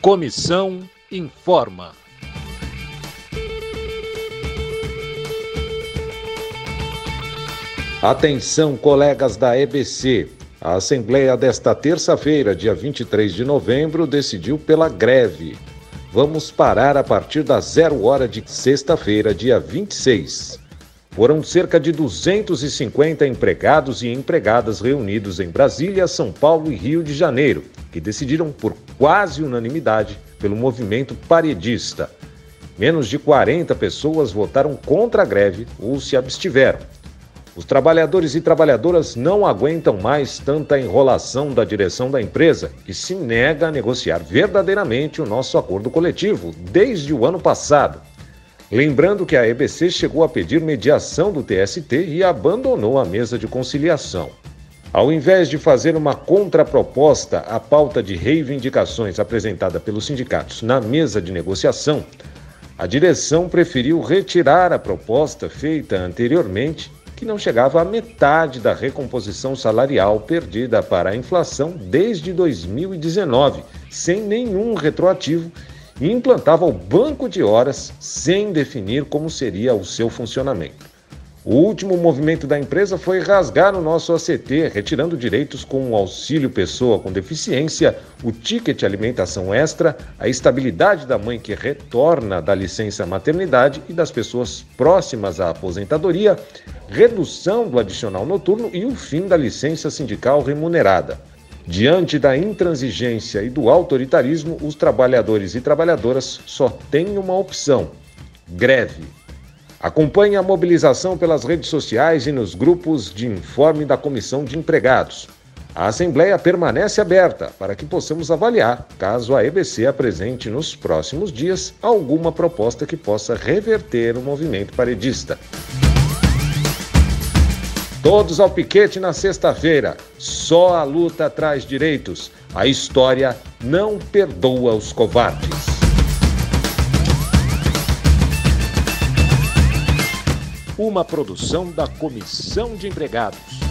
Comissão informa. Atenção, colegas da EBC. A Assembleia desta terça-feira, dia 23 de novembro, decidiu pela greve. Vamos parar a partir das zero hora de sexta-feira, dia 26. Foram cerca de 250 empregados e empregadas reunidos em Brasília, São Paulo e Rio de Janeiro, que decidiram por quase unanimidade pelo movimento paredista. Menos de 40 pessoas votaram contra a greve ou se abstiveram. Os trabalhadores e trabalhadoras não aguentam mais tanta enrolação da direção da empresa, que se nega a negociar verdadeiramente o nosso acordo coletivo desde o ano passado. Lembrando que a EBC chegou a pedir mediação do TST e abandonou a mesa de conciliação. Ao invés de fazer uma contraproposta à pauta de reivindicações apresentada pelos sindicatos na mesa de negociação, a direção preferiu retirar a proposta feita anteriormente que não chegava à metade da recomposição salarial perdida para a inflação desde 2019, sem nenhum retroativo, e implantava o banco de horas sem definir como seria o seu funcionamento. O último movimento da empresa foi rasgar o nosso ACT, retirando direitos como o auxílio pessoa com deficiência, o ticket alimentação extra, a estabilidade da mãe que retorna da licença maternidade e das pessoas próximas à aposentadoria, redução do adicional noturno e o fim da licença sindical remunerada. Diante da intransigência e do autoritarismo, os trabalhadores e trabalhadoras só têm uma opção: greve. Acompanhe a mobilização pelas redes sociais e nos grupos de informe da Comissão de Empregados. A Assembleia permanece aberta para que possamos avaliar, caso a EBC apresente nos próximos dias alguma proposta que possa reverter o movimento paredista. Todos ao piquete na sexta-feira. Só a luta traz direitos. A história não perdoa os covardes. Uma produção da Comissão de Empregados.